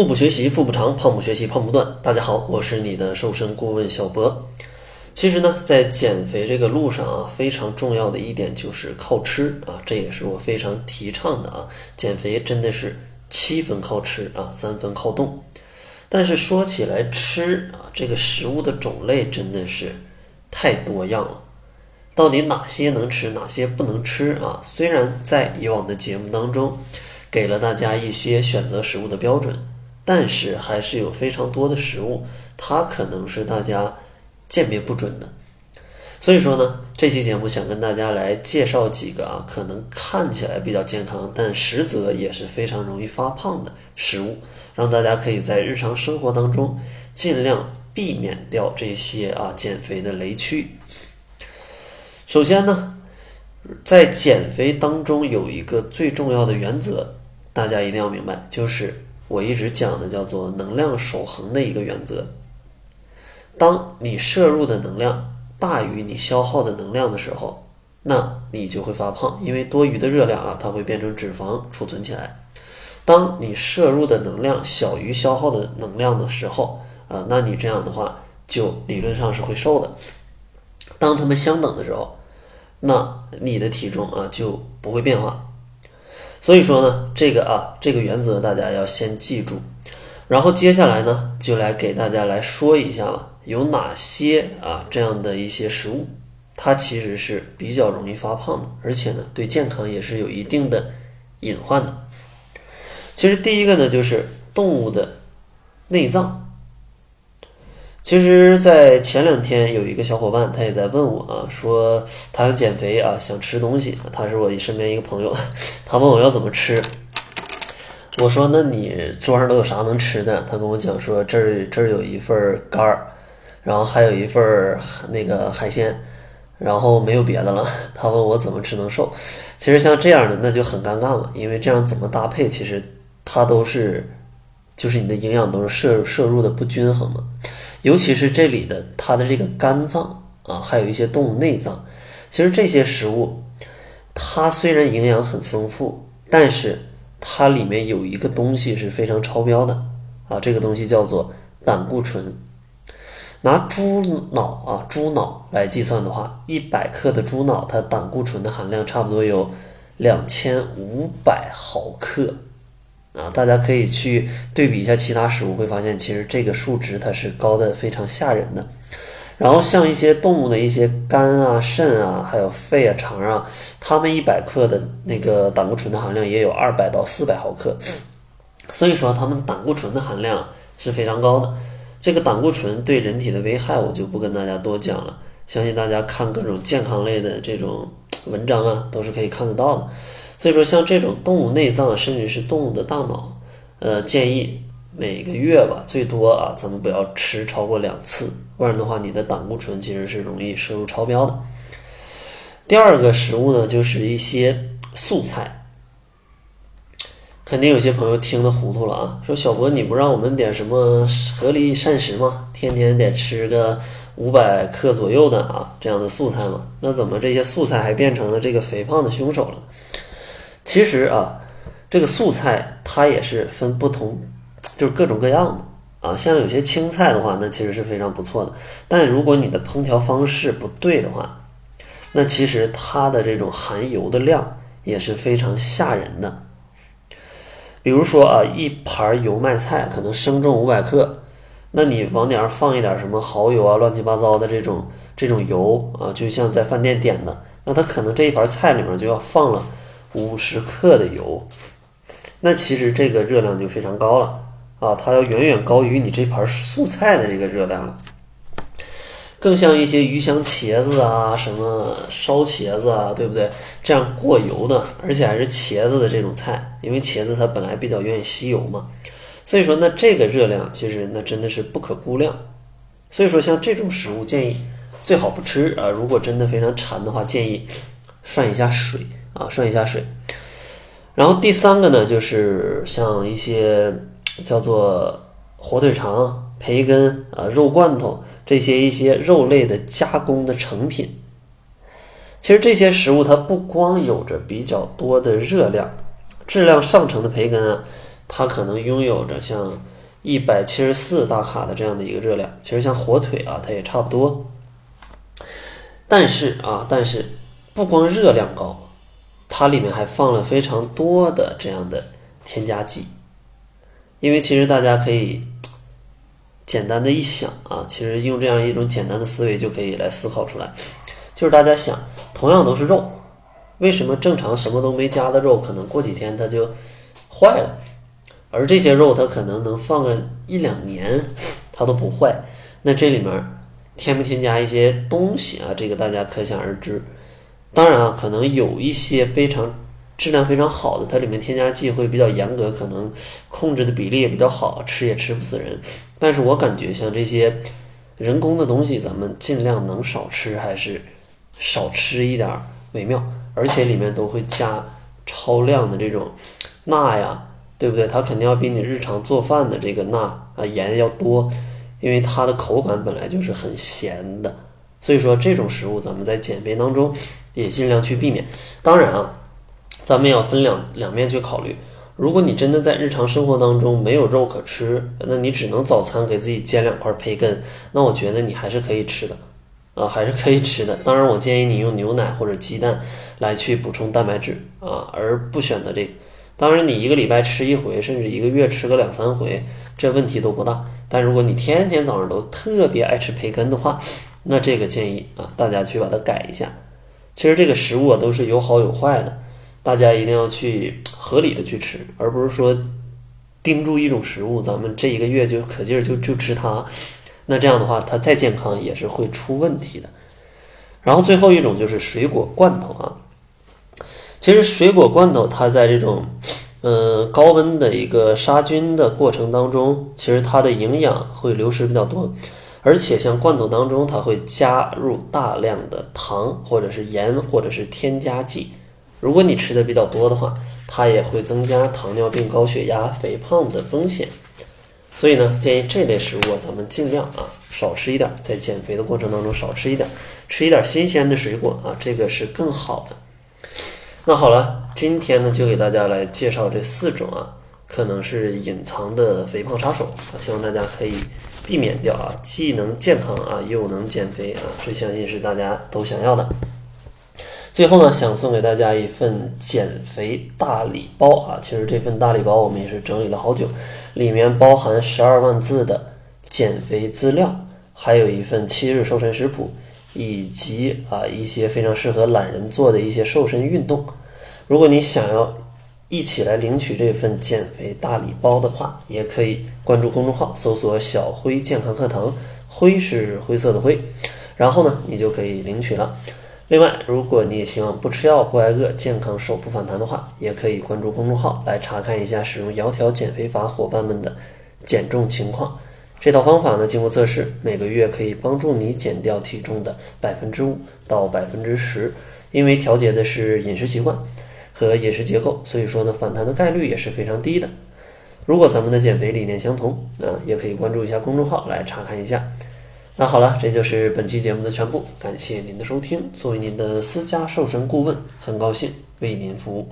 腹部学习腹部长，胖不学习胖不断。大家好，我是你的瘦身顾问小博。其实呢，在减肥这个路上啊，非常重要的一点就是靠吃啊，这也是我非常提倡的啊。减肥真的是七分靠吃啊，三分靠动。但是说起来吃啊，这个食物的种类真的是太多样了。到底哪些能吃，哪些不能吃啊？虽然在以往的节目当中给了大家一些选择食物的标准。但是还是有非常多的食物，它可能是大家鉴别不准的。所以说呢，这期节目想跟大家来介绍几个啊，可能看起来比较健康，但实则也是非常容易发胖的食物，让大家可以在日常生活当中尽量避免掉这些啊减肥的雷区。首先呢，在减肥当中有一个最重要的原则，大家一定要明白，就是。我一直讲的叫做能量守恒的一个原则。当你摄入的能量大于你消耗的能量的时候，那你就会发胖，因为多余的热量啊，它会变成脂肪储存起来。当你摄入的能量小于消耗的能量的时候，啊，那你这样的话就理论上是会瘦的。当它们相等的时候，那你的体重啊就不会变化。所以说呢，这个啊，这个原则大家要先记住，然后接下来呢，就来给大家来说一下吧，有哪些啊这样的一些食物，它其实是比较容易发胖的，而且呢，对健康也是有一定的隐患的。其实第一个呢，就是动物的内脏。其实，在前两天有一个小伙伴，他也在问我啊，说他想减肥啊，想吃东西。他是我身边一个朋友，他问我要怎么吃。我说：“那你桌上都有啥能吃的？”他跟我讲说：“这儿这儿有一份肝儿，然后还有一份那个海鲜，然后没有别的了。”他问我怎么吃能瘦。其实像这样的那就很尴尬嘛，因为这样怎么搭配，其实它都是就是你的营养都是摄摄入的不均衡嘛。尤其是这里的它的这个肝脏啊，还有一些动物内脏，其实这些食物，它虽然营养很丰富，但是它里面有一个东西是非常超标的啊，这个东西叫做胆固醇。拿猪脑啊，猪脑来计算的话，一百克的猪脑，它胆固醇的含量差不多有两千五百毫克。啊，大家可以去对比一下其他食物，会发现其实这个数值它是高的非常吓人的。然后像一些动物的一些肝啊、肾啊，还有肺啊、肠啊，它们一百克的那个胆固醇的含量也有二百到四百毫克，所以说它们胆固醇的含量是非常高的。这个胆固醇对人体的危害我就不跟大家多讲了，相信大家看各种健康类的这种文章啊，都是可以看得到的。所以说，像这种动物内脏，甚至是动物的大脑，呃，建议每个月吧，最多啊，咱们不要吃超过两次，不然的话，你的胆固醇其实是容易摄入超标的。第二个食物呢，就是一些素菜。肯定有些朋友听得糊涂了啊，说小博你不让我们点什么合理膳食吗？天天得吃个五百克左右的啊，这样的素菜吗？那怎么这些素菜还变成了这个肥胖的凶手了？其实啊，这个素菜它也是分不同，就是各种各样的啊。像有些青菜的话，那其实是非常不错的。但如果你的烹调方式不对的话，那其实它的这种含油的量也是非常吓人的。比如说啊，一盘油麦菜可能生重五百克，那你往顶上放一点什么蚝油啊、乱七八糟的这种这种油啊，就像在饭店点的，那它可能这一盘菜里面就要放了。五十克的油，那其实这个热量就非常高了啊，它要远远高于你这盘素菜的这个热量了。更像一些鱼香茄子啊，什么烧茄子啊，对不对？这样过油的，而且还是茄子的这种菜，因为茄子它本来比较愿意吸油嘛，所以说那这个热量其实那真的是不可估量。所以说像这种食物建议最好不吃啊，如果真的非常馋的话，建议涮一下水。啊，涮一下水，然后第三个呢，就是像一些叫做火腿肠、培根啊、肉罐头这些一些肉类的加工的成品。其实这些食物它不光有着比较多的热量，质量上乘的培根啊，它可能拥有着像一百七十四大卡的这样的一个热量。其实像火腿啊，它也差不多。但是啊，但是不光热量高，它里面还放了非常多的这样的添加剂。因为其实大家可以简单的一想啊，其实用这样一种简单的思维就可以来思考出来，就是大家想，同样都是肉。为什么正常什么都没加的肉，可能过几天它就坏了，而这些肉它可能能放个一两年，它都不坏？那这里面添不添加一些东西啊？这个大家可想而知。当然啊，可能有一些非常质量非常好的，它里面添加剂会比较严格，可能控制的比例也比较好，吃也吃不死人。但是我感觉像这些人工的东西，咱们尽量能少吃，还是少吃一点为妙。而且里面都会加超量的这种钠呀，对不对？它肯定要比你日常做饭的这个钠啊盐要多，因为它的口感本来就是很咸的。所以说这种食物咱们在减肥当中也尽量去避免。当然啊，咱们要分两两面去考虑。如果你真的在日常生活当中没有肉可吃，那你只能早餐给自己煎两块培根，那我觉得你还是可以吃的。啊，还是可以吃的。当然，我建议你用牛奶或者鸡蛋来去补充蛋白质啊，而不选择这个。当然，你一个礼拜吃一回，甚至一个月吃个两三回，这问题都不大。但如果你天天早上都特别爱吃培根的话，那这个建议啊，大家去把它改一下。其实这个食物啊都是有好有坏的，大家一定要去合理的去吃，而不是说盯住一种食物，咱们这一个月就可劲儿就就吃它。那这样的话，它再健康也是会出问题的。然后最后一种就是水果罐头啊。其实水果罐头它在这种嗯高温的一个杀菌的过程当中，其实它的营养会流失比较多，而且像罐头当中它会加入大量的糖或者是盐或者是添加剂。如果你吃的比较多的话，它也会增加糖尿病、高血压、肥胖的风险。所以呢，建议这类食物，咱们尽量啊少吃一点，在减肥的过程当中少吃一点，吃一点新鲜的水果啊，这个是更好的。那好了，今天呢就给大家来介绍这四种啊，可能是隐藏的肥胖杀手啊，希望大家可以避免掉啊，既能健康啊，又能减肥啊，这相信是大家都想要的。最后呢，想送给大家一份减肥大礼包啊！其实这份大礼包我们也是整理了好久，里面包含十二万字的减肥资料，还有一份七日瘦身食谱，以及啊一些非常适合懒人做的一些瘦身运动。如果你想要一起来领取这份减肥大礼包的话，也可以关注公众号，搜索“小辉健康课堂”，灰是灰色的灰，然后呢，你就可以领取了。另外，如果你也希望不吃药不挨饿、健康瘦不反弹的话，也可以关注公众号来查看一下使用窈窕减肥法伙伴们的减重情况。这套方法呢，经过测试，每个月可以帮助你减掉体重的百分之五到百分之十。因为调节的是饮食习惯和饮食结构，所以说呢，反弹的概率也是非常低的。如果咱们的减肥理念相同，啊，也可以关注一下公众号来查看一下。那好了，这就是本期节目的全部，感谢您的收听。作为您的私家瘦身顾问，很高兴为您服务。